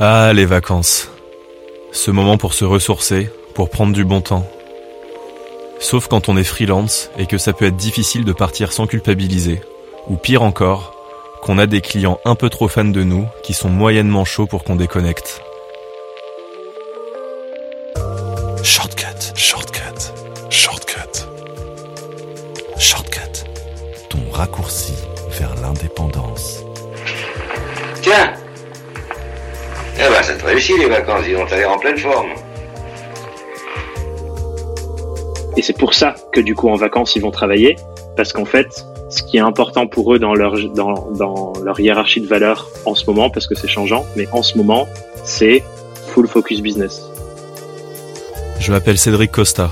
Ah, les vacances. Ce moment pour se ressourcer, pour prendre du bon temps. Sauf quand on est freelance et que ça peut être difficile de partir sans culpabiliser. Ou pire encore, qu'on a des clients un peu trop fans de nous qui sont moyennement chauds pour qu'on déconnecte. Shortcut, shortcut, shortcut. Shortcut. Ton raccourci vers l'indépendance. Tiens Eh ben, ça te réussit les vacances, ils vont t'aller en pleine forme. Et c'est pour ça que du coup en vacances ils vont travailler, parce qu'en fait, ce qui est important pour eux dans leur dans, dans leur hiérarchie de valeurs en ce moment, parce que c'est changeant, mais en ce moment, c'est full focus business. Je m'appelle Cédric Costa.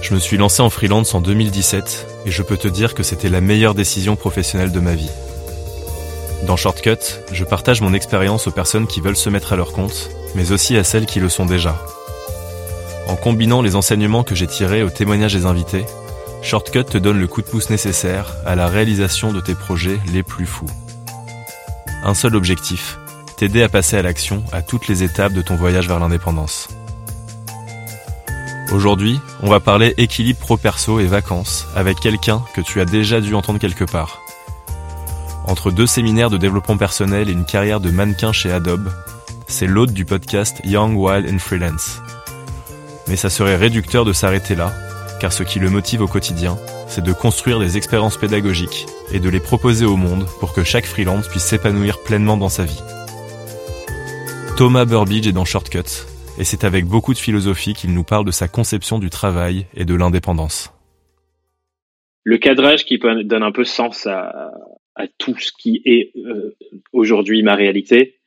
Je me suis lancé en freelance en 2017 et je peux te dire que c'était la meilleure décision professionnelle de ma vie. Dans Shortcut, je partage mon expérience aux personnes qui veulent se mettre à leur compte, mais aussi à celles qui le sont déjà. En combinant les enseignements que j'ai tirés aux témoignages des invités, Shortcut te donne le coup de pouce nécessaire à la réalisation de tes projets les plus fous. Un seul objectif, t'aider à passer à l'action à toutes les étapes de ton voyage vers l'indépendance. Aujourd'hui, on va parler équilibre pro-perso et vacances avec quelqu'un que tu as déjà dû entendre quelque part. Entre deux séminaires de développement personnel et une carrière de mannequin chez Adobe, c'est l'hôte du podcast Young, Wild and Freelance. Mais ça serait réducteur de s'arrêter là, car ce qui le motive au quotidien, c'est de construire des expériences pédagogiques et de les proposer au monde pour que chaque freelance puisse s'épanouir pleinement dans sa vie. Thomas Burbidge est dans Shortcut, et c'est avec beaucoup de philosophie qu'il nous parle de sa conception du travail et de l'indépendance. Le cadrage qui donne un peu sens à, à tout ce qui est euh, aujourd'hui ma réalité,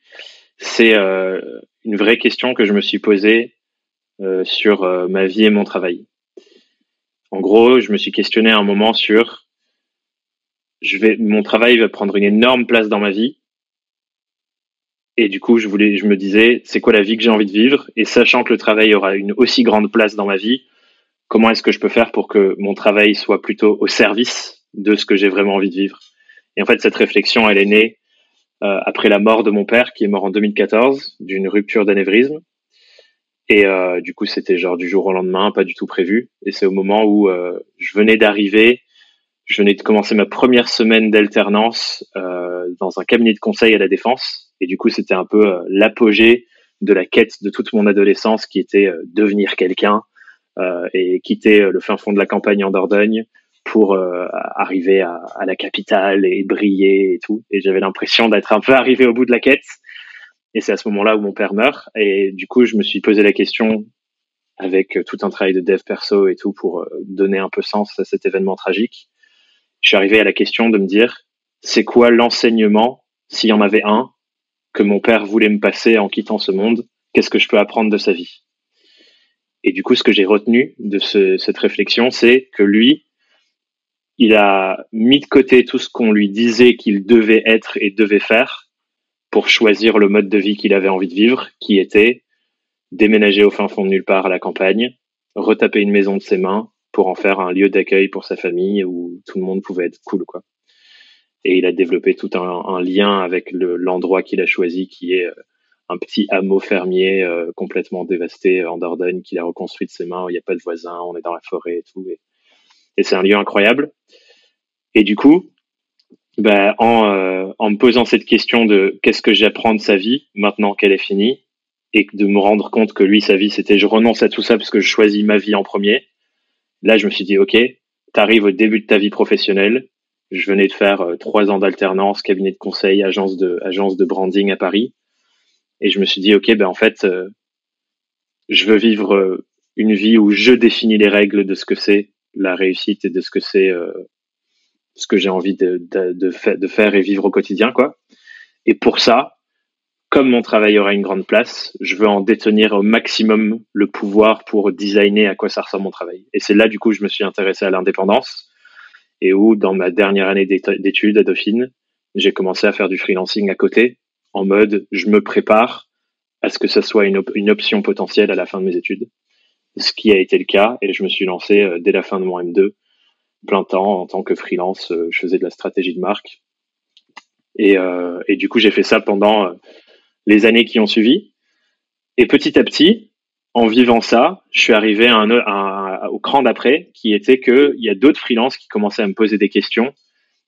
c'est euh, une vraie question que je me suis posée euh, sur ma vie et mon travail. En gros, je me suis questionné à un moment sur je vais mon travail va prendre une énorme place dans ma vie. Et du coup, je voulais je me disais c'est quoi la vie que j'ai envie de vivre? Et sachant que le travail aura une aussi grande place dans ma vie, comment est-ce que je peux faire pour que mon travail soit plutôt au service de ce que j'ai vraiment envie de vivre? Et en fait, cette réflexion, elle est née euh, après la mort de mon père, qui est mort en 2014 d'une rupture d'anévrisme. Et euh, du coup, c'était genre du jour au lendemain, pas du tout prévu. Et c'est au moment où euh, je venais d'arriver, je venais de commencer ma première semaine d'alternance euh, dans un cabinet de conseil à la défense. Et du coup, c'était un peu euh, l'apogée de la quête de toute mon adolescence, qui était devenir quelqu'un et quitter le fin fond de la campagne en Dordogne pour euh, arriver à, à la capitale et briller et tout. Et j'avais l'impression d'être un peu arrivé au bout de la quête. Et c'est à ce moment-là où mon père meurt. Et du coup, je me suis posé la question avec euh, tout un travail de dev perso et tout pour euh, donner un peu sens à cet événement tragique. Je suis arrivé à la question de me dire, c'est quoi l'enseignement, s'il y en avait un, que mon père voulait me passer en quittant ce monde Qu'est-ce que je peux apprendre de sa vie? Et du coup, ce que j'ai retenu de ce- cette réflexion, c'est que lui, il a mis de côté tout ce qu'on lui disait qu'il devait être et devait faire pour choisir le mode de vie qu'il avait envie de vivre, qui était déménager au fin fond de nulle part à la campagne, retaper une maison de ses mains pour en faire un lieu d'accueil pour sa famille où tout le monde pouvait être cool, quoi. Et il a développé tout un, lien avec le- l'endroit qu'il a choisi, qui est euh, un petit hameau fermier euh, complètement dévasté en Dordogne qu'il a reconstruit de ses mains. Il n'y a pas de voisins, on est dans la forêt et tout. Et c'est un lieu incroyable. Et du coup, ben, en, euh, en me posant cette question de qu'est-ce que j'apprends de sa vie maintenant qu'elle est finie, et de me rendre compte que lui, sa vie, c'était je renonce à tout ça parce que je choisis ma vie en premier. Là, je me suis dit, OK, t'arrives au début de ta vie professionnelle. Je venais de faire euh, trois ans d'alternance, cabinet de conseil, agence de, agence de branding à Paris. Et je me suis dit, OK, ben, en fait, euh, je veux vivre euh, une vie où je définis les règles de ce que c'est la réussite et de ce que c'est euh, ce que j'ai envie de, de, de, fa- de faire et vivre au quotidien, quoi. Et pour ça, comme mon travail aura une grande place, je veux en détenir au maximum le pouvoir pour designer à quoi ça ressemble mon travail. Et c'est là, du coup, je me suis intéressé à l'indépendance et où, dans ma dernière année d'études à Dauphine, j'ai commencé à faire du freelancing à côté, en mode, je me prépare à ce que ça soit une option potentielle à la fin de mes études. Ce qui a été le cas, et je me suis lancé euh, dès la fin de mon M2, plein temps en tant que freelance. Euh, je faisais de la stratégie de marque. Et, euh, du coup, j'ai fait ça pendant les années qui ont suivi. Et petit à petit, en vivant ça, je suis arrivé au cran d'après, qui était qu'il y a d'autres freelances qui commençaient à me poser des questions,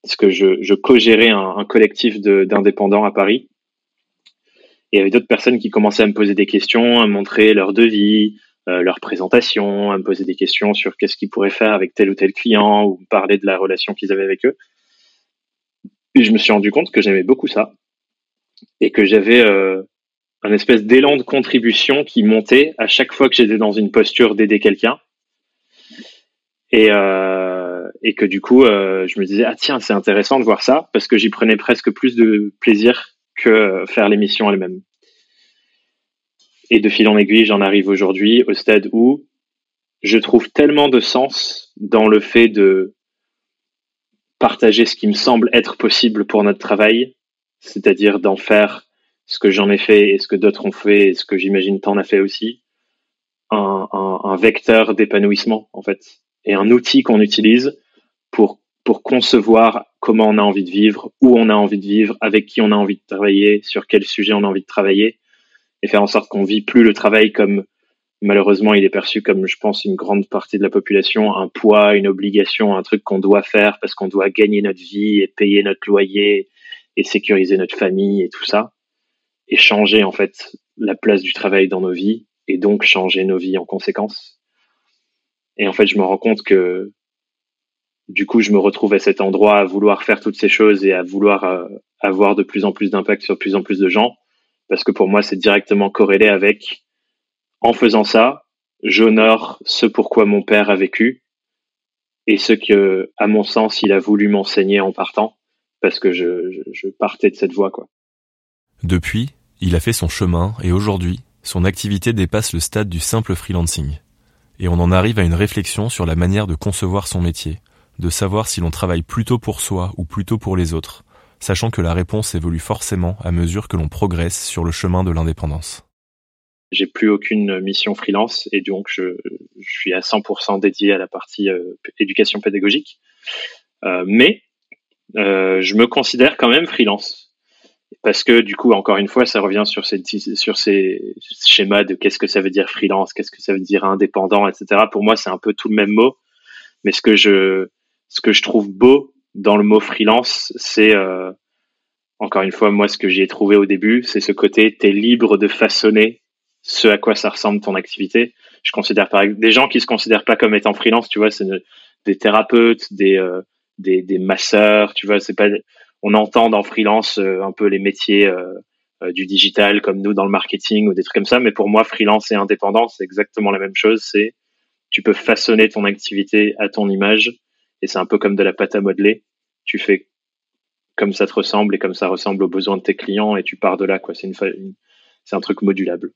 parce que je, co-gérais un, collectif d'indépendants à Paris. Et il y avait d'autres personnes qui commençaient à me poser des questions, à montrer leur devis, euh, leur présentation, à me poser des questions sur qu'est-ce qu'ils pourraient faire avec tel ou tel client, ou me parler de la relation qu'ils avaient avec eux. Et je me suis rendu compte que j'aimais beaucoup ça et que j'avais euh, un espèce d'élan de contribution qui montait à chaque fois que j'étais dans une posture d'aider quelqu'un. Et, euh, et que du coup, euh, je me disais, ah tiens, c'est intéressant de voir ça, parce que j'y prenais presque plus de plaisir que faire l'émission elle-même. Et de fil en aiguille, j'en arrive aujourd'hui au stade où je trouve tellement de sens dans le fait de partager ce qui me semble être possible pour notre travail c'est-à-dire d'en faire ce que j'en ai fait et ce que d'autres ont fait et ce que j'imagine t'en as fait aussi, un, vecteur d'épanouissement en fait et un outil qu'on utilise pour pour concevoir comment on a envie de vivre, où on a envie de vivre, avec qui on a envie de travailler, sur quel sujet on a envie de travailler, et faire en sorte qu'on vit plus le travail comme malheureusement il est perçu comme je pense une grande partie de la population un poids, une obligation, un truc qu'on doit faire parce qu'on doit gagner notre vie et payer notre loyer et sécuriser notre famille et tout ça, et changer en fait la place du travail dans nos vies, et donc changer nos vies en conséquence. Et en fait, je me rends compte que du coup, je me retrouve à cet endroit à vouloir faire toutes ces choses et à vouloir euh, avoir de plus en plus d'impact sur plus en plus de gens, parce que pour moi, c'est directement corrélé avec, en faisant ça, j'honore ce pourquoi mon père a vécu et ce que, à mon sens, il a voulu m'enseigner en partant parce que je, partais de cette voie. Quoi. Depuis, il a fait son chemin et aujourd'hui, son activité dépasse le stade du simple freelancing. Et on en arrive à une réflexion sur la manière de concevoir son métier, de savoir si l'on travaille plutôt pour soi ou plutôt pour les autres, sachant que la réponse évolue forcément à mesure que l'on progresse sur le chemin de l'indépendance. J'ai plus aucune mission freelance et donc je, suis à 100% dédié à la partie euh, éducation pédagogique. Euh, mais euh, je me considère quand même freelance. Parce que du coup, encore une fois, ça revient sur ces, sur ces schémas de qu'est-ce que ça veut dire freelance, qu'est-ce que ça veut dire indépendant, etc. Pour moi, c'est un peu tout le même mot. Mais ce que je, ce que je trouve beau dans le mot freelance, c'est euh, encore une fois, moi, ce que j'ai trouvé au début, c'est ce côté, tu es libre de façonner ce à quoi ça ressemble ton activité. Je considère par exemple des gens qui se considèrent pas comme étant freelance, tu vois, c'est des thérapeutes, des, euh, des, des masseurs, tu vois, c'est pas, on entend dans freelance euh, un peu les métiers euh, euh, du digital comme nous dans le marketing ou des trucs comme ça, mais pour moi, freelance et indépendant, c'est exactement la même chose. C'est, tu peux façonner ton activité à ton image et c'est un peu comme de la pâte à modeler. Tu fais comme ça te ressemble et comme ça ressemble aux besoins de tes clients et tu pars de là, quoi. C'est un truc modulable.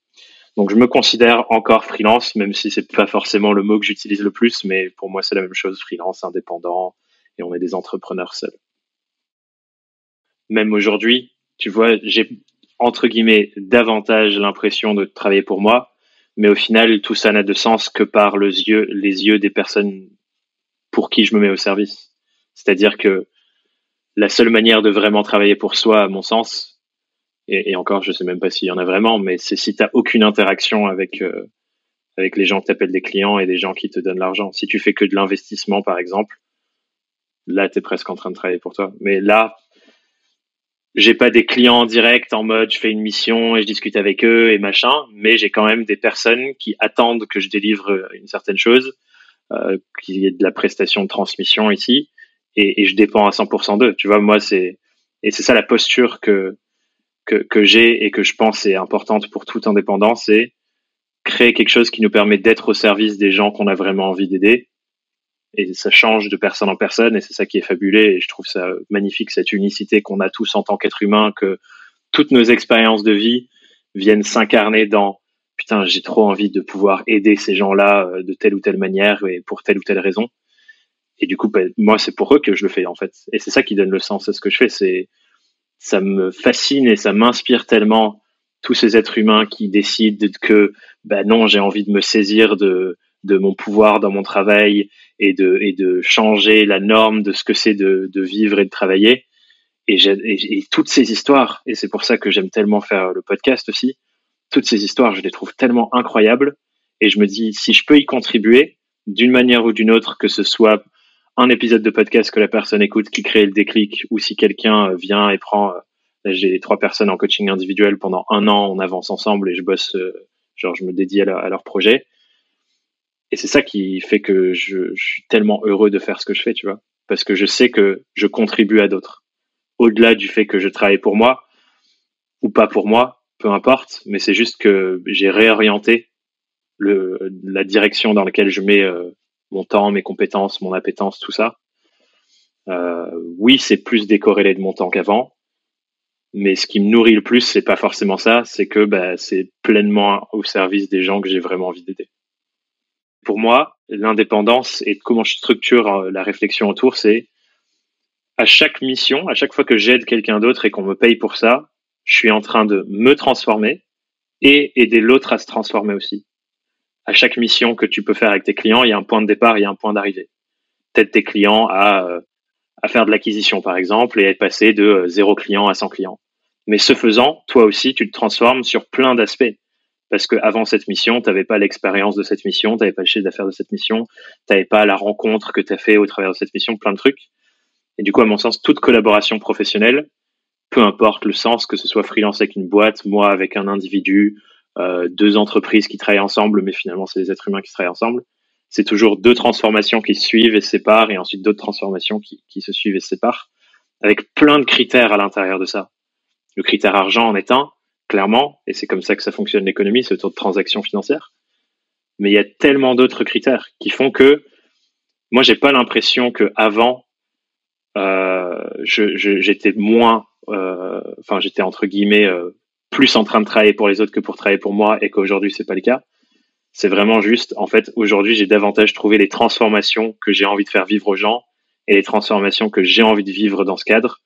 Donc je me considère encore freelance, même si c'est pas forcément le mot que j'utilise le plus, mais pour moi c'est la même chose, freelance, indépendant, et on est des entrepreneurs seuls. Même aujourd'hui, tu vois, j'ai entre guillemets davantage l'impression de travailler pour moi, mais au final, tout ça n'a de sens que par les yeux des personnes pour qui je me mets au service. C'est-à-dire que la seule manière de vraiment travailler pour soi, à mon sens, et, encore, je sais même pas s'il y en a vraiment, mais c'est si tu aucune interaction avec euh, avec les gens qui t'appellent des clients et des gens qui te donnent l'argent. Si tu fais que de l'investissement, par exemple, là, tu es presque en train de travailler pour toi. Mais là, j'ai pas des clients en direct en mode je fais une mission et je discute avec eux et machin, mais j'ai quand même des personnes qui attendent que je délivre une certaine chose, qu'il y ait de la prestation de transmission ici, et, et je dépends à 100% d'eux. Tu vois, moi, c'est et c'est ça la posture que que, que j'ai et que je pense est importante pour tout indépendant, c'est créer quelque chose qui nous permet d'être au service des gens qu'on a vraiment envie d'aider et ça change de personne en personne et c'est ça qui est fabuleux et je trouve ça magnifique cette unicité qu'on a tous en tant qu'être humain que toutes nos expériences de vie viennent s'incarner dans putain, j'ai trop envie de pouvoir aider ces gens-là euh, de telle ou telle manière et pour telle ou telle raison. Et du coup, bah, moi, c'est pour eux que je le fais en fait. Et c'est ça qui donne le sens à ce que je fais. C'est ça me fascine et ça m'inspire tellement tous ces êtres humains qui décident que ben non, j'ai envie de me saisir de de mon pouvoir dans mon travail et de et de changer la norme de ce que c'est de, de vivre et de travailler. Et, toutes ces histoires, et c'est pour ça que j'aime tellement faire le podcast aussi, toutes ces histoires, je les trouve tellement incroyables. Et je me dis, si je peux y contribuer d'une manière ou d'une autre, que ce soit un épisode de podcast que la personne écoute qui crée le déclic, ou si quelqu'un euh, vient et prend, euh, là j'ai trois personnes en coaching individuel pendant un an, on avance ensemble et je bosse, euh, genre je me dédie à, leur projet. Et c'est ça qui fait que je, je, suis tellement heureux de faire ce que je fais, tu vois, parce que je sais que je contribue à d'autres. Au-delà du fait que je travaille pour moi ou pas pour moi, peu importe, mais c'est juste que j'ai réorienté le, la direction dans laquelle je mets euh, mon temps, mes compétences, mon appétence, tout ça. Euh, oui, c'est plus décorrélé de mon temps qu'avant, mais ce qui me nourrit le plus, c'est pas forcément ça, c'est que bah, c'est pleinement au service des gens que j'ai vraiment envie d'aider. Pour moi, l'indépendance et comment je structure euh, la réflexion autour, c'est à chaque mission, à chaque fois que j'aide quelqu'un d'autre et qu'on me paye pour ça, je suis en train de me transformer et aider l'autre à se transformer aussi. À chaque mission que tu peux faire avec tes clients, il y a un point de départ, il y a un point d'arrivée. Peut-être tes clients à, euh, à faire de l'acquisition, par exemple, et être passé de euh, zéro client à 100 clients. Mais ce faisant, toi aussi, tu te transformes sur plein d'aspects. Parce que avant cette mission, tu n'avais pas l'expérience de cette mission, tu n'avais pas le chiffre d'affaires de cette mission, tu n'avais pas la rencontre que tu as fait au travers de cette mission, plein de trucs. Et du coup, à mon sens, toute collaboration professionnelle, peu importe le sens, que ce soit freelance avec une boîte, moi avec un individu, euh, deux entreprises qui travaillent ensemble, mais finalement c'est des êtres humains qui travaillent ensemble. C'est toujours deux transformations qui se suivent et se séparent, et ensuite d'autres transformations qui, qui se suivent et se séparent, avec plein de critères à l'intérieur de ça. Le critère argent en est un, clairement, et c'est comme ça que ça fonctionne l'économie, c'est autour de transactions financières. Mais il y a tellement d'autres critères qui font que moi j'ai pas l'impression que avant j'étais moins euh, enfin j'étais entre guillemets euh, plus en train de travailler pour les autres que pour travailler pour moi et qu'aujourd'hui c'est pas le cas. C'est vraiment juste, en fait, aujourd'hui j'ai davantage trouvé les transformations que j'ai envie de faire vivre aux gens et les transformations que j'ai envie de vivre dans ce cadre,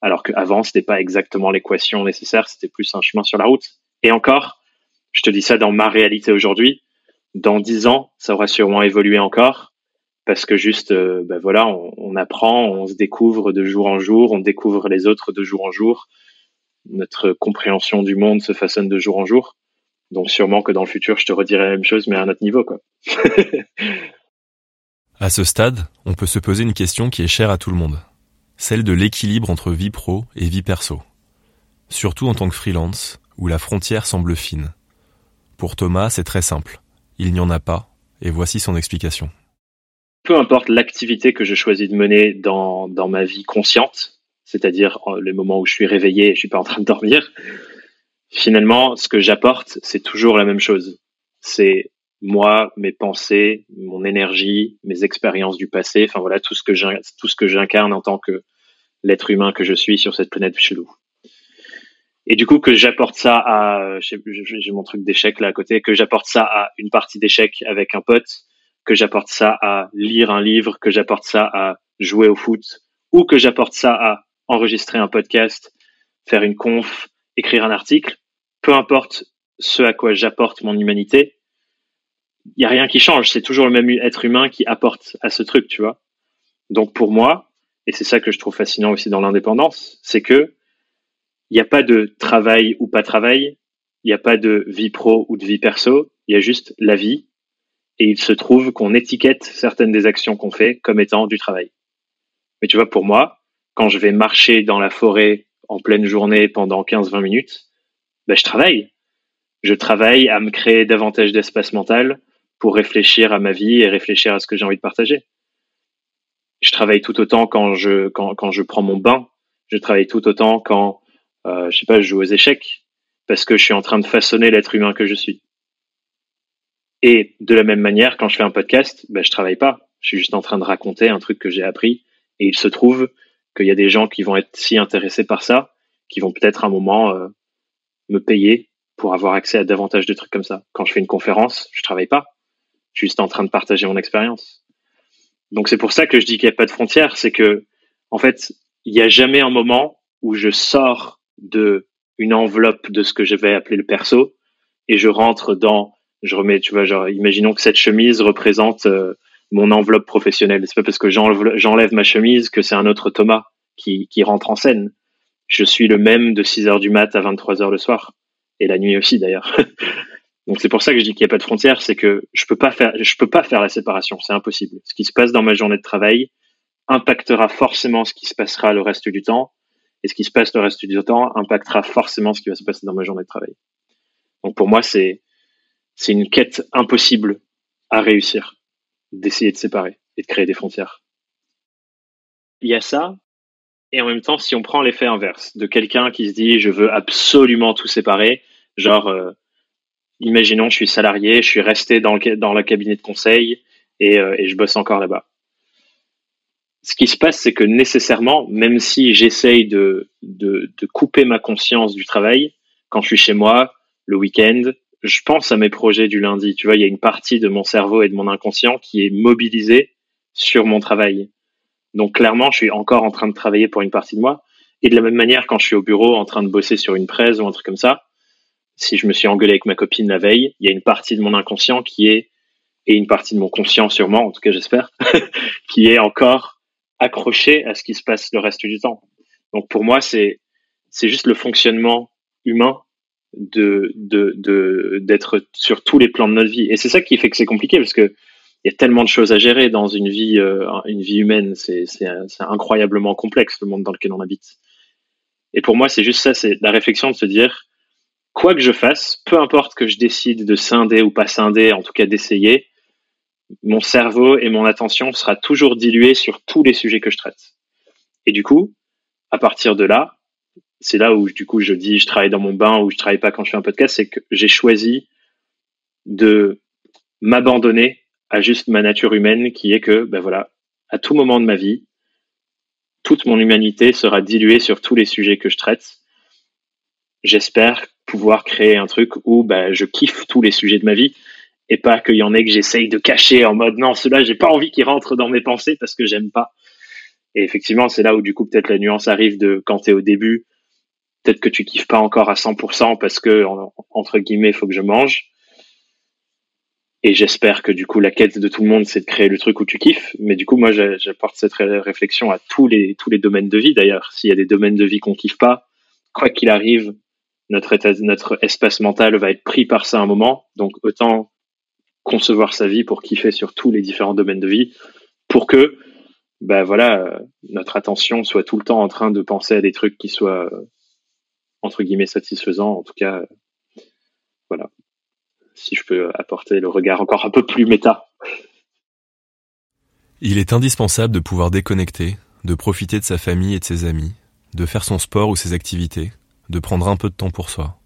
alors qu'avant c'était pas exactement l'équation nécessaire, c'était plus un chemin sur la route. Et encore, je te dis ça dans ma réalité aujourd'hui. Dans dix ans, ça aura sûrement évolué encore parce que juste, euh, ben voilà, on, on, apprend, on se découvre de jour en jour, on découvre les autres de jour en jour. Notre compréhension du monde se façonne de jour en jour. Donc sûrement que dans le futur, je te redirai la même chose, mais à un autre niveau, quoi. à ce stade, on peut se poser une question qui est chère à tout le monde, celle de l'équilibre entre vie pro et vie perso. Surtout en tant que freelance, où la frontière semble fine. Pour Thomas, c'est très simple. Il n'y en a pas, et voici son explication peu importe l'activité que je choisis de mener dans, dans ma vie consciente, c'est-à-dire euh, les moments où je suis réveillé et je suis pas en train de dormir, finalement, ce que j'apporte, c'est toujours la même chose. C'est moi, mes pensées, mon énergie, mes expériences du passé, enfin voilà, tout ce que tout ce que j'incarne en tant que l'être humain que je suis sur cette planète chelou. Et du coup, que j'apporte ça à, j'ai mon truc d'échec là à côté, que j'apporte ça à une partie d'échec avec un pote, que j'apporte ça à lire un livre, que j'apporte ça à jouer au foot, ou que j'apporte ça à enregistrer un podcast, faire une conf, écrire un article, peu importe ce à quoi j'apporte mon humanité, il y a rien qui change. C'est toujours le même être humain qui apporte à ce truc, tu vois. Donc pour moi, et c'est ça que je trouve fascinant aussi dans l'indépendance, c'est que il n'y a pas de travail ou pas travail, il n'y a pas de vie pro ou de vie perso, il y a juste la vie et il se trouve qu'on étiquette certaines des actions qu'on fait comme étant du travail. Mais tu vois, pour moi, quand je vais marcher dans la forêt en pleine journée pendant 15-20 minutes, ben, je travaille. Je travaille à me créer davantage d'espace mental pour réfléchir à ma vie et réfléchir à ce que j'ai envie de partager. Je travaille tout autant quand je, quand, quand je prends mon bain. Je travaille tout autant quand, euh, je sais pas, je joue aux échecs parce que je suis en train de façonner l'être humain que je suis. Et de la même manière, quand je fais un podcast, ben, je travaille pas. Je suis juste en train de raconter un truc que j'ai appris. Et il se trouve qu'il y a des gens qui vont être si intéressés par ça qui vont peut-être un moment euh, me payer pour avoir accès à davantage de trucs comme ça. Quand je fais une conférence, je travaille pas. Je suis juste en train de partager mon expérience. Donc c'est pour ça que je dis qu'il n'y a pas de frontières, c'est que en fait, il n'y a jamais un moment où je sors de une enveloppe de ce que je vais appeler le perso et je rentre dans je remets tu vois genre imaginons que cette chemise représente euh, mon enveloppe professionnelle. C'est pas parce que j'enlève ma chemise que c'est un autre Thomas qui, rentre en scène. Je suis le même de 6 heures du mat à 23 heures le soir. Et la nuit aussi d'ailleurs. Donc c'est pour ça que je dis qu'il n'y a pas de frontière c'est que je peux pas faire je peux pas faire la séparation c'est impossible. Ce qui se passe dans ma journée de travail impactera forcément ce qui se passera le reste du temps. Et ce qui se passe le reste du temps impactera forcément ce qui va se passer dans ma journée de travail. Donc pour moi, c'est c'est une quête impossible à réussir, d'essayer de séparer et de créer des frontières. Il y a ça, et en même temps, si on prend l'effet inverse de quelqu'un qui se dit je veux absolument tout séparer, genre euh, imaginons je suis salarié, je suis resté dans le, dans le cabinet de conseil et, euh, et je bosse encore là-bas ce qui se passe, c'est que nécessairement, même si j'essaye de, de, de, couper ma conscience du travail, quand je suis chez moi, le week-end, je pense à mes projets du lundi. Tu vois, il y a une partie de mon cerveau et de mon inconscient qui est mobilisée sur mon travail. Donc clairement, je suis encore en train de travailler pour une partie de moi. Et de la même manière, quand je suis au bureau en train de bosser sur une presse ou un truc comme ça, si je me suis engueulé avec ma copine la veille, il y a une partie de mon inconscient qui est, et une partie de mon conscient sûrement, en tout cas j'espère, qui est encore accroché à ce qui se passe le reste du temps. Donc pour moi, c'est c'est juste le fonctionnement humain de de d'être sur tous les plans de notre vie. Et c'est ça qui fait que c'est compliqué parce que il y a tellement de choses à gérer dans une vie euh, une vie humaine. C'est incroyablement complexe le monde dans lequel on habite. Et pour moi, c'est juste ça, c'est la réflexion de se dire quoi que je fasse, peu importe que je décide de scinder ou pas scinder, en tout cas d'essayer, mon cerveau et mon attention sera toujours dilué sur tous les sujets que je traite. Et du coup, à partir de là, c'est là où du coup je dis je travaille dans mon bain ou je travaille pas quand je fais un podcast, c'est que j'ai choisi de m'abandonner à juste ma nature humaine qui est que ben voilà, à tout moment de ma vie, toute mon humanité sera diluée sur tous les sujets que je traite. J'espère pouvoir créer un truc où ben, je kiffe tous les sujets de ma vie et pas qu'il y en ait que j'essaye de cacher en mode non, cela j'ai pas envie qu'il rentre dans mes pensées parce que j'aime pas. Et effectivement, c'est là où du coup peut-être la nuance arrive de quand tu es au début, peut-être que tu kiffes pas encore à 100% parce que entre guillemets, il faut que je mange. Et j'espère que du coup la quête de tout le monde c'est de créer le truc où tu kiffes. Mais du coup moi j'apporte cette réflexion à tous les tous les domaines de vie d'ailleurs. S'il y a des domaines de vie qu'on kiffe pas, quoi qu'il arrive, notre notre espace mental va être pris par ça un moment. Donc autant concevoir sa vie pour kiffer sur tous les différents domaines de vie pour que ben voilà euh, notre attention soit tout le temps en train de penser à des trucs qui soient entre guillemets satisfaisants en tout cas euh, voilà si je peux apporter le regard encore un peu plus méta il est indispensable de pouvoir déconnecter de profiter de sa famille et de ses amis de faire son sport ou ses activités de prendre un peu de temps pour soi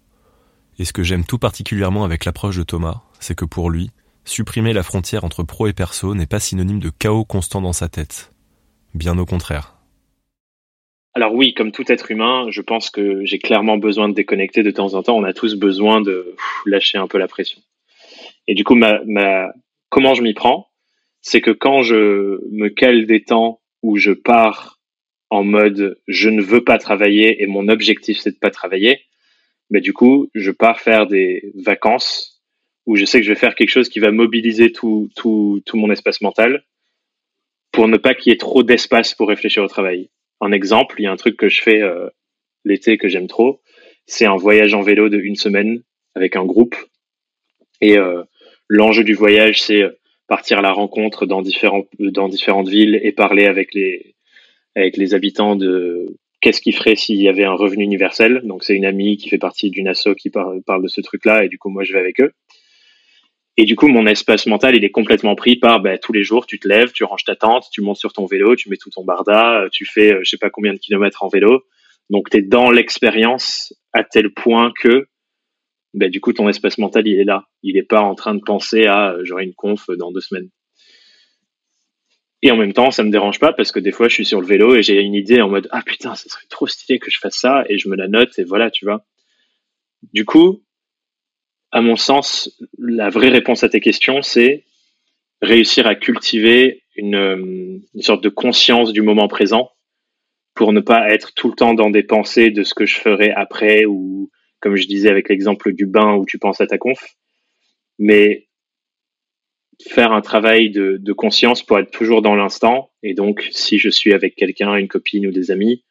et ce que j'aime tout particulièrement avec l'approche de Thomas c'est que pour lui Supprimer la frontière entre pro et perso n'est pas synonyme de chaos constant dans sa tête. Bien au contraire. Alors oui, comme tout être humain, je pense que j'ai clairement besoin de déconnecter de temps en temps. On a tous besoin de lâcher un peu la pression. Et du coup, ma, comment je m'y prends, c'est que quand je me cale des temps où je pars en mode je ne veux pas travailler et mon objectif c'est de pas travailler, mais du coup, je pars faire des vacances où je sais que je vais faire quelque chose qui va mobiliser tout, tout, tout mon espace mental pour ne pas qu'il y ait trop d'espace pour réfléchir au travail. Un exemple, il y a un truc que je fais euh, l'été que j'aime trop, c'est un voyage en vélo de une semaine avec un groupe. Et euh, l'enjeu du voyage, c'est partir à la rencontre dans, dans différentes villes et parler avec les, avec les habitants de qu'est-ce qu'ils ferait s'il y avait un revenu universel. Donc c'est une amie qui fait partie d'une asso qui parle, parle de ce truc-là et du coup moi je vais avec eux. Et du coup, mon espace mental, il est complètement pris par bah, tous les jours, tu te lèves, tu ranges ta tente, tu montes sur ton vélo, tu mets tout ton barda, tu fais euh, je sais pas combien de kilomètres en vélo. Donc, tu es dans l'expérience à tel point que bah, du coup, ton espace mental, il est là. Il n'est pas en train de penser à euh, j'aurai une conf dans deux semaines. Et en même temps, ça me dérange pas parce que des fois, je suis sur le vélo et j'ai une idée en mode ah putain, ça serait trop stylé que je fasse ça et je me la note et voilà, tu vois. Du coup, à mon sens, la vraie réponse à tes questions, c'est réussir à cultiver une, une sorte de conscience du moment présent pour ne pas être tout le temps dans des pensées de ce que je ferai après ou comme je disais avec l'exemple du bain où tu penses à ta conf, mais faire un travail de, de, conscience pour être toujours dans l'instant. Et donc, si je suis avec quelqu'un, une copine ou des amis,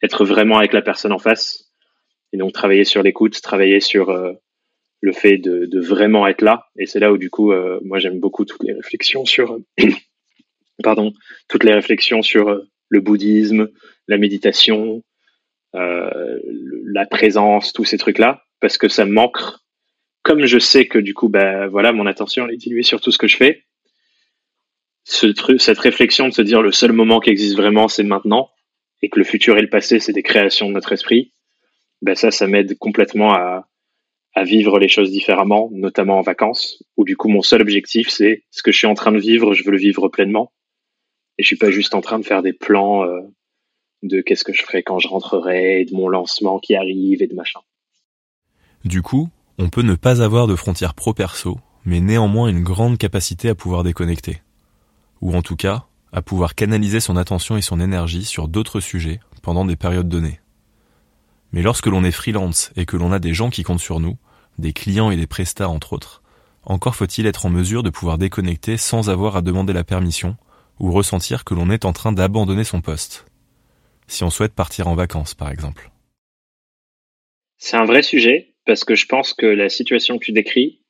être vraiment avec la personne en face. Et donc, travailler sur l'écoute, travailler sur euh, le fait de, vraiment être là. Et c'est là où, du coup, euh, moi, j'aime beaucoup toutes les réflexions sur, pardon, toutes les réflexions sur euh, le bouddhisme, la méditation, la présence, tous ces trucs-là, parce que ça me manque comme je sais que du coup, ben voilà, mon attention est diluée sur tout ce que je fais, cette réflexion de se dire le seul moment qui existe vraiment, c'est maintenant, et que le futur et le passé, c'est des créations de notre esprit, ben ça, ça m'aide complètement à, à vivre les choses différemment, notamment en vacances, où du coup, mon seul objectif, c'est ce que je suis en train de vivre, je veux le vivre pleinement, et je suis pas juste en train de faire des plans euh, de qu'est-ce que je ferai quand je rentrerai, et de mon lancement qui arrive, et de machin. Du coup, on peut ne pas avoir de frontières pro-perso, mais néanmoins une grande capacité à pouvoir déconnecter. Ou en tout cas, à pouvoir canaliser son attention et son énergie sur d'autres sujets pendant des périodes données. Mais lorsque l'on est freelance et que l'on a des gens qui comptent sur nous, des clients et des prestats entre autres, encore faut-il être en mesure de pouvoir déconnecter sans avoir à demander la permission ou ressentir que l'on est en train d'abandonner son poste. Si on souhaite partir en vacances, par exemple. C'est un vrai sujet parce que je pense que la situation que tu décris,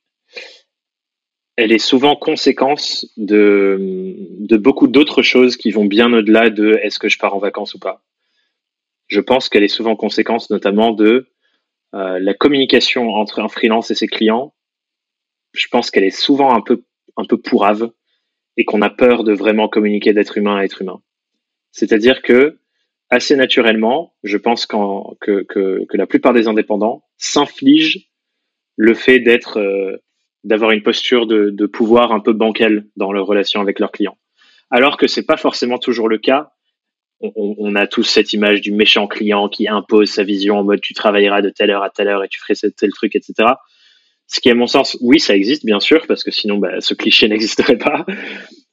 elle est souvent conséquence de, de beaucoup d'autres choses qui vont bien au-delà de est-ce que je pars en vacances ou pas. Je pense qu'elle est souvent conséquence notamment de euh, la communication entre un freelance et ses clients. Je pense qu'elle est souvent un peu, un peu pourrave et qu'on a peur de vraiment communiquer d'être humain à être humain. C'est-à-dire que assez naturellement, je pense que, que, que, la plupart des indépendants s'infligent le fait d'être, euh, d'avoir une posture de, de, pouvoir un peu bancale dans leur relation avec leurs clients. Alors que c'est pas forcément toujours le cas. On, a tous cette image du méchant client qui impose sa vision en mode tu travailleras de telle heure à telle heure et tu ferais tel truc, etc. Ce qui, à mon sens, oui, ça existe bien sûr parce que sinon, bah, ce cliché n'existerait pas.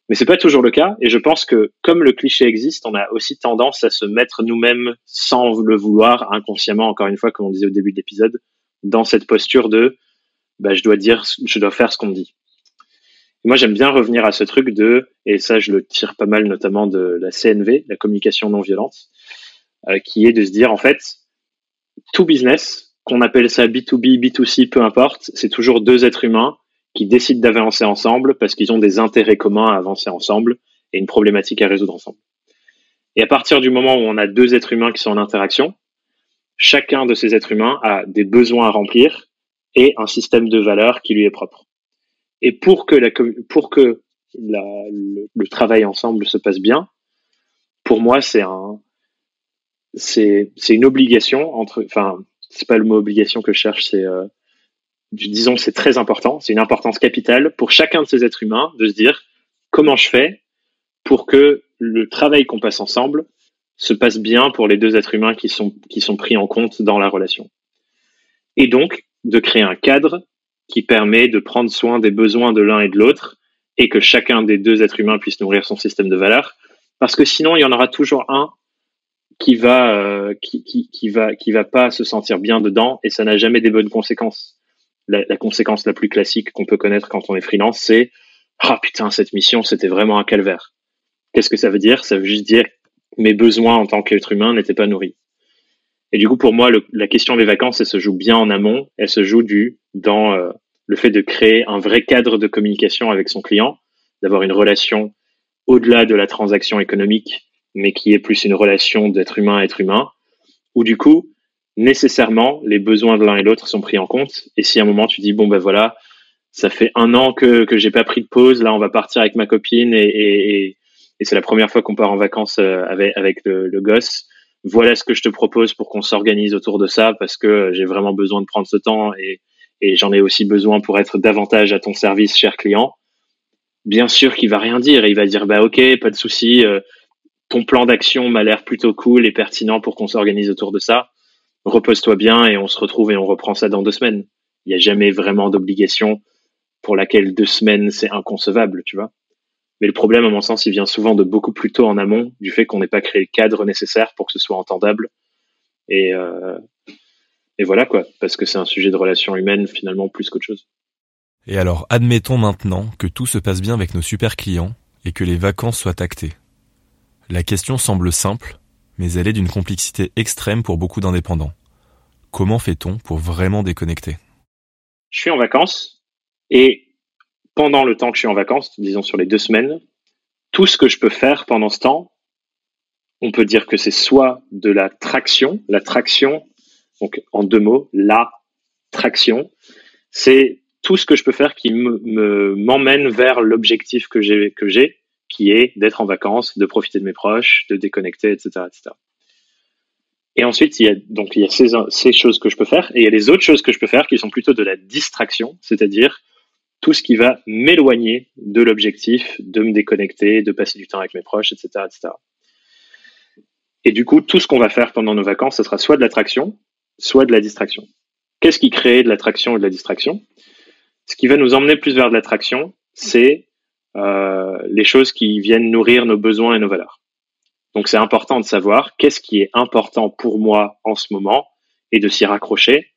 Mais c'est pas toujours le cas. Et je pense que comme le cliché existe, on a aussi tendance à se mettre nous-mêmes, sans le vouloir, inconsciemment, encore une fois, comme on disait au début de l'épisode, dans cette posture de, bah, je dois dire, je dois faire ce qu'on me dit. Moi, j'aime bien revenir à ce truc de, et ça, je le tire pas mal, notamment de la CNV, la communication non violente, euh, qui est de se dire, en fait, tout business, qu'on appelle ça B2B, B2C, peu importe, c'est toujours deux êtres humains qui décident d'avancer ensemble parce qu'ils ont des intérêts communs à avancer ensemble et une problématique à résoudre ensemble. Et à partir du moment où on a deux êtres humains qui sont en interaction, chacun de ces êtres humains a des besoins à remplir et un système de valeurs qui lui est propre. Et pour que, la, pour que le, travail ensemble se passe bien, pour moi, c'est un, c'est, une obligation entre, enfin, c'est pas le mot obligation que je cherche, c'est euh, disons c'est très important, c'est une importance capitale pour chacun de ces êtres humains de se dire comment je fais pour que le travail qu'on passe ensemble se passe bien pour les deux êtres humains qui sont, qui sont pris en compte dans la relation. Et donc, de créer un cadre qui permet de prendre soin des besoins de l'un et de l'autre et que chacun des deux êtres humains puisse nourrir son système de valeurs. Parce que sinon, il y en aura toujours un qui va, euh, qui, qui, va, qui va pas se sentir bien dedans et ça n'a jamais des bonnes conséquences la, conséquence la plus classique qu'on peut connaître quand on est freelance, c'est ah putain cette mission c'était vraiment un calvaire. Qu'est-ce que ça veut dire? Ça veut juste dire mes besoins en tant qu'être humain n'étaient pas nourris. Et du coup pour moi la question des vacances elle se joue bien en amont, elle se joue du dans euh, le fait de créer un vrai cadre de communication avec son client, d'avoir une relation au-delà de la transaction économique, mais qui est plus une relation d'être humain à être humain, où du coup nécessairement les besoins de l'un et l'autre sont pris en compte. Et si à un moment tu dis bon ben voilà, ça fait un an que que j'ai pas pris de pause, là on va partir avec ma copine et et, c'est la première fois qu'on part en vacances euh, avec avec le, le, gosse. Voilà ce que je te propose pour qu'on s'organise autour de ça parce que j'ai vraiment besoin de prendre ce temps et et j'en ai aussi besoin pour être davantage à ton service, cher client. bien sûr qu'il va rien dire. Il va dire bah ok, pas de souci. Euh, ton plan d'action m'a l'air plutôt cool et pertinent pour qu'on s'organise autour de ça. Repose-toi bien et on se retrouve et on reprend ça dans deux semaines. Il n'y a jamais vraiment d'obligation pour laquelle deux semaines c'est inconcevable, tu vois. Mais le problème, à mon sens, il vient souvent de beaucoup plus tôt en amont, du fait qu'on n'ait pas créé le cadre nécessaire pour que ce soit entendable. Et, euh, et voilà quoi, parce que c'est un sujet de relation humaine finalement plus qu'autre chose. Et alors, admettons maintenant que tout se passe bien avec nos super clients et que les vacances soient actées. La question semble simple, mais elle est d'une complexité extrême pour beaucoup d'indépendants. Comment fait-on pour vraiment déconnecter? Je suis en vacances et pendant le temps que je suis en vacances, disons sur les deux semaines, tout ce que je peux faire pendant ce temps, on peut dire que c'est soit de la traction, la traction, donc en deux mots, la traction, c'est tout ce que je peux faire qui me m'emmène vers l'objectif que j'ai que j'ai qui est d'être en vacances, de profiter de mes proches, de déconnecter, etc., etc. Et ensuite, il y a donc il y a ces, ces choses que je peux faire et il y a les autres choses que je peux faire qui sont plutôt de la distraction, c'est-à-dire tout ce qui va m'éloigner de l'objectif, de me déconnecter, de passer du temps avec mes proches, etc., etc. Et du coup, tout ce qu'on va faire pendant nos vacances, ce sera soit de l'attraction, soit de la distraction. Qu'est-ce qui crée de l'attraction et de la distraction? Ce qui va nous emmener plus vers de l'attraction, c'est euh, les choses qui viennent nourrir nos besoins et nos valeurs. Donc c'est important de savoir qu'est-ce qui est important pour moi en ce moment et de s'y raccrocher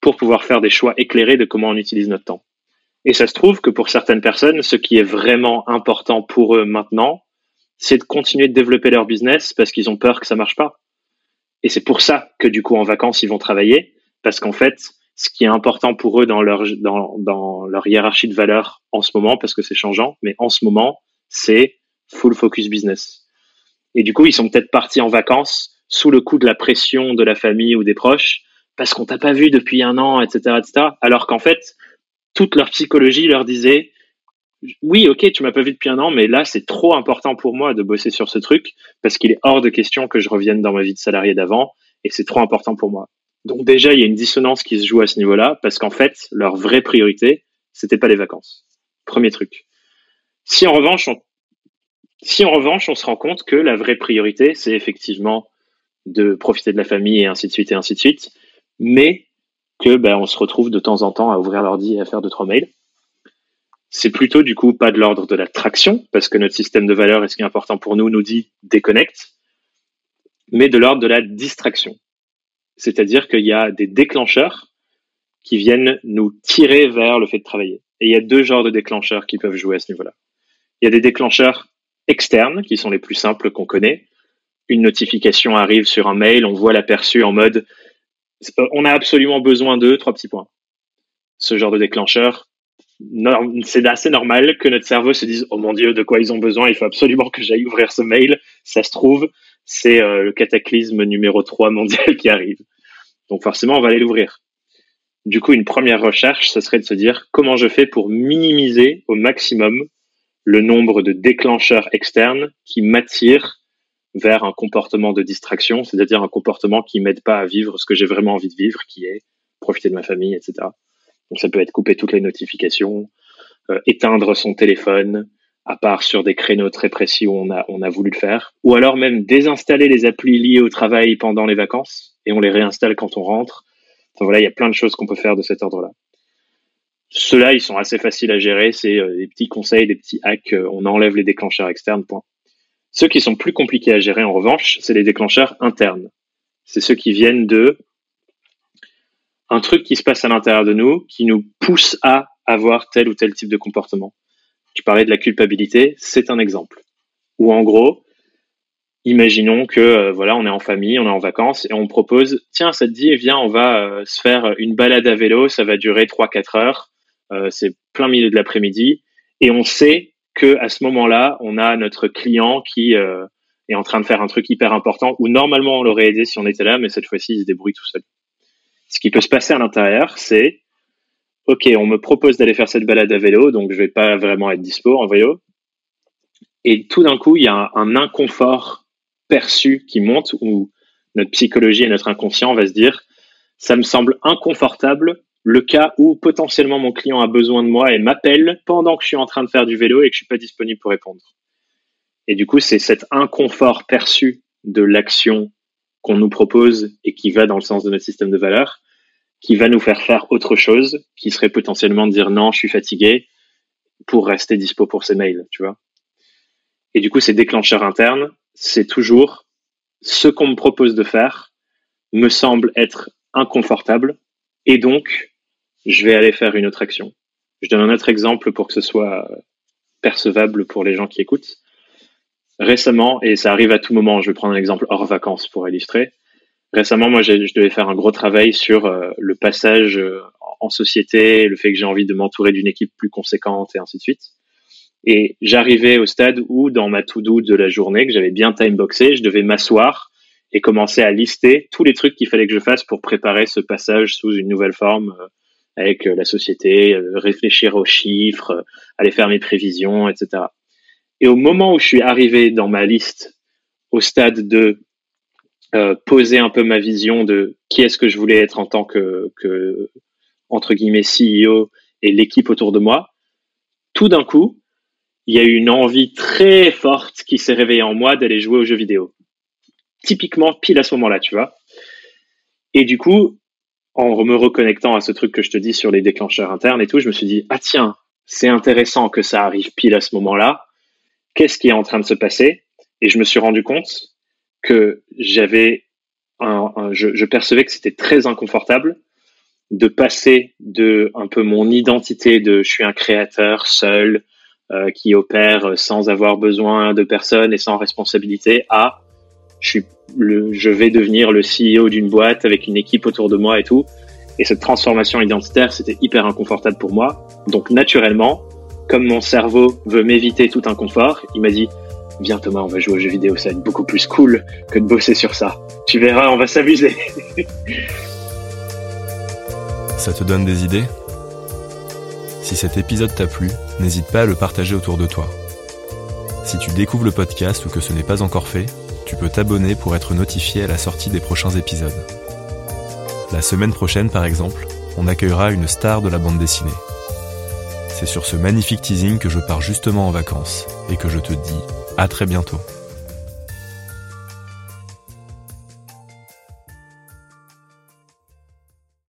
pour pouvoir faire des choix éclairés de comment on utilise notre temps. Et ça se trouve que pour certaines personnes, ce qui est vraiment important pour eux maintenant, c'est de continuer de développer leur business parce qu'ils ont peur que ça marche pas. Et c'est pour ça que du coup en vacances ils vont travailler parce qu'en fait ce qui est important pour eux dans leur, dans, leur hiérarchie de valeurs en ce moment, parce que c'est changeant, mais en ce moment, c'est full focus business. Et du coup, ils sont peut-être partis en vacances sous le coup de la pression de la famille ou des proches, parce qu'on t'a pas vu depuis un an, etc., etc. Alors qu'en fait, toute leur psychologie leur disait, oui, ok, tu m'as pas vu depuis un an, mais là, c'est trop important pour moi de bosser sur ce truc, parce qu'il est hors de question que je revienne dans ma vie de salarié d'avant, et c'est trop important pour moi. Donc déjà, il y a une dissonance qui se joue à ce niveau-là, parce qu'en fait, leur vraie priorité, c'était pas les vacances. Premier truc. Si en revanche, on, si en revanche, on se rend compte que la vraie priorité, c'est effectivement de profiter de la famille et ainsi de suite et ainsi de suite, mais que ben, on se retrouve de temps en temps à ouvrir l'ordi et à faire deux trois mails. C'est plutôt du coup pas de l'ordre de la traction, parce que notre système de valeurs et ce qui est important pour nous nous dit déconnecte, mais de l'ordre de la distraction. C'est-à-dire qu'il y a des déclencheurs qui viennent nous tirer vers le fait de travailler. Et il y a deux genres de déclencheurs qui peuvent jouer à ce niveau-là. Il y a des déclencheurs externes, qui sont les plus simples qu'on connaît. Une notification arrive sur un mail, on voit l'aperçu en mode on a absolument besoin de trois petits points. Ce genre de déclencheur, c'est assez normal que notre cerveau se dise oh mon dieu de quoi ils ont besoin il faut absolument que j'aille ouvrir ce mail ça se trouve c'est euh, le cataclysme numéro 3 mondial qui arrive. Donc forcément, on va aller l'ouvrir. Du coup, une première recherche, ce serait de se dire comment je fais pour minimiser au maximum le nombre de déclencheurs externes qui m'attirent vers un comportement de distraction, c'est-à-dire un comportement qui m'aide pas à vivre ce que j'ai vraiment envie de vivre, qui est profiter de ma famille, etc. Donc ça peut être couper toutes les notifications, euh, éteindre son téléphone, à part sur des créneaux très précis où on a, on a voulu le faire. Ou alors même désinstaller les applis liées au travail pendant les vacances et on les réinstalle quand on rentre. Enfin voilà, il y a plein de choses qu'on peut faire de cet ordre-là. Ceux-là, ils sont assez faciles à gérer. C'est euh, des petits conseils, des petits hacks. Euh, on enlève les déclencheurs externes, point. Ceux qui sont plus compliqués à gérer, en revanche, c'est les déclencheurs internes. C'est ceux qui viennent de un truc qui se passe à l'intérieur de nous, qui nous pousse à avoir tel ou tel type de comportement. Tu parlais de la culpabilité, c'est un exemple. Ou en gros, imaginons que euh, voilà, on est en famille, on est en vacances et on propose tiens, ça te dit viens, on va euh, se faire une balade à vélo, ça va durer 3 4 heures, euh, c'est plein milieu de l'après-midi et on sait que à ce moment-là, on a notre client qui est en train de faire un truc hyper important où normalement on l'aurait aidé si on était là, mais cette fois-ci, il se débrouille tout seul. Ce qui peut se passer à l'intérieur, c'est ok, on me propose d'aller faire cette balade à vélo, donc je vais pas vraiment être dispo en vélo. Et tout d'un coup, il y a un, inconfort perçu qui monte où notre psychologie et notre inconscient va se dire, ça me semble inconfortable le cas où potentiellement mon client a besoin de moi et m'appelle pendant que je suis en train de faire du vélo et que je suis pas disponible pour répondre. Et du coup, c'est cet inconfort perçu de l'action qu'on nous propose et qui va dans le sens de notre système de valeurs, qui va nous faire faire autre chose, qui serait potentiellement dire non, je suis fatigué, pour rester dispo pour ces mails, tu vois. Et du coup, ces déclencheurs internes, c'est toujours ce qu'on me propose de faire me semble être inconfortable et donc je vais aller faire une autre action. Je donne un autre exemple pour que ce soit percevable pour les gens qui écoutent. Récemment, et ça arrive à tout moment, je vais prendre un exemple hors vacances pour illustrer. Récemment, moi, je devais faire un gros travail sur euh, le passage euh, en société, le fait que j'ai envie de m'entourer d'une équipe plus conséquente et ainsi de suite. Et j'arrivais au stade où, dans ma to-do de la journée, que j'avais bien timeboxé, je devais m'asseoir et commencer à lister tous les trucs qu'il fallait que je fasse pour préparer ce passage sous une nouvelle forme euh, avec la société, réfléchir aux chiffres, aller faire mes prévisions, etc. Et au moment où je suis arrivé dans ma liste, au stade de euh, poser un peu ma vision de qui est-ce que je voulais être en tant que, que entre guillemets CEO et l'équipe autour de moi, tout d'un coup, il y a eu une envie très forte qui s'est réveillée en moi d'aller jouer aux jeux vidéo. Typiquement pile à ce moment-là, tu vois. Et du coup, en me reconnectant à ce truc que je te dis sur les déclencheurs internes et tout, je me suis dit, ah tiens, c'est intéressant que ça arrive pile à ce moment-là qu'est-ce qui est en train de se passer? Et je me suis rendu compte que j'avais un, je, percevais que c'était très inconfortable de passer de un peu mon identité de je suis un créateur seul euh, qui opère sans avoir besoin de personne et sans responsabilité à je suis le, je vais devenir le CEO d'une boîte avec une équipe autour de moi et tout. Et cette transformation identitaire, c'était hyper inconfortable pour moi. Donc naturellement, comme mon cerveau veut m'éviter tout inconfort, il m'a dit Viens Thomas, on va jouer aux jeux vidéo, ça va être beaucoup plus cool que de bosser sur ça. Tu verras, on va s'amuser. ça te donne des idées? Si cet épisode t'a plu, n'hésite pas à le partager autour de toi. Si tu découvres le podcast ou que ce n'est pas encore fait, tu peux t'abonner pour être notifié à la sortie des prochains épisodes. La semaine prochaine, par exemple, on accueillera une star de la bande dessinée. C'est sur ce magnifique teasing que je pars justement en vacances et que je te dis à très bientôt.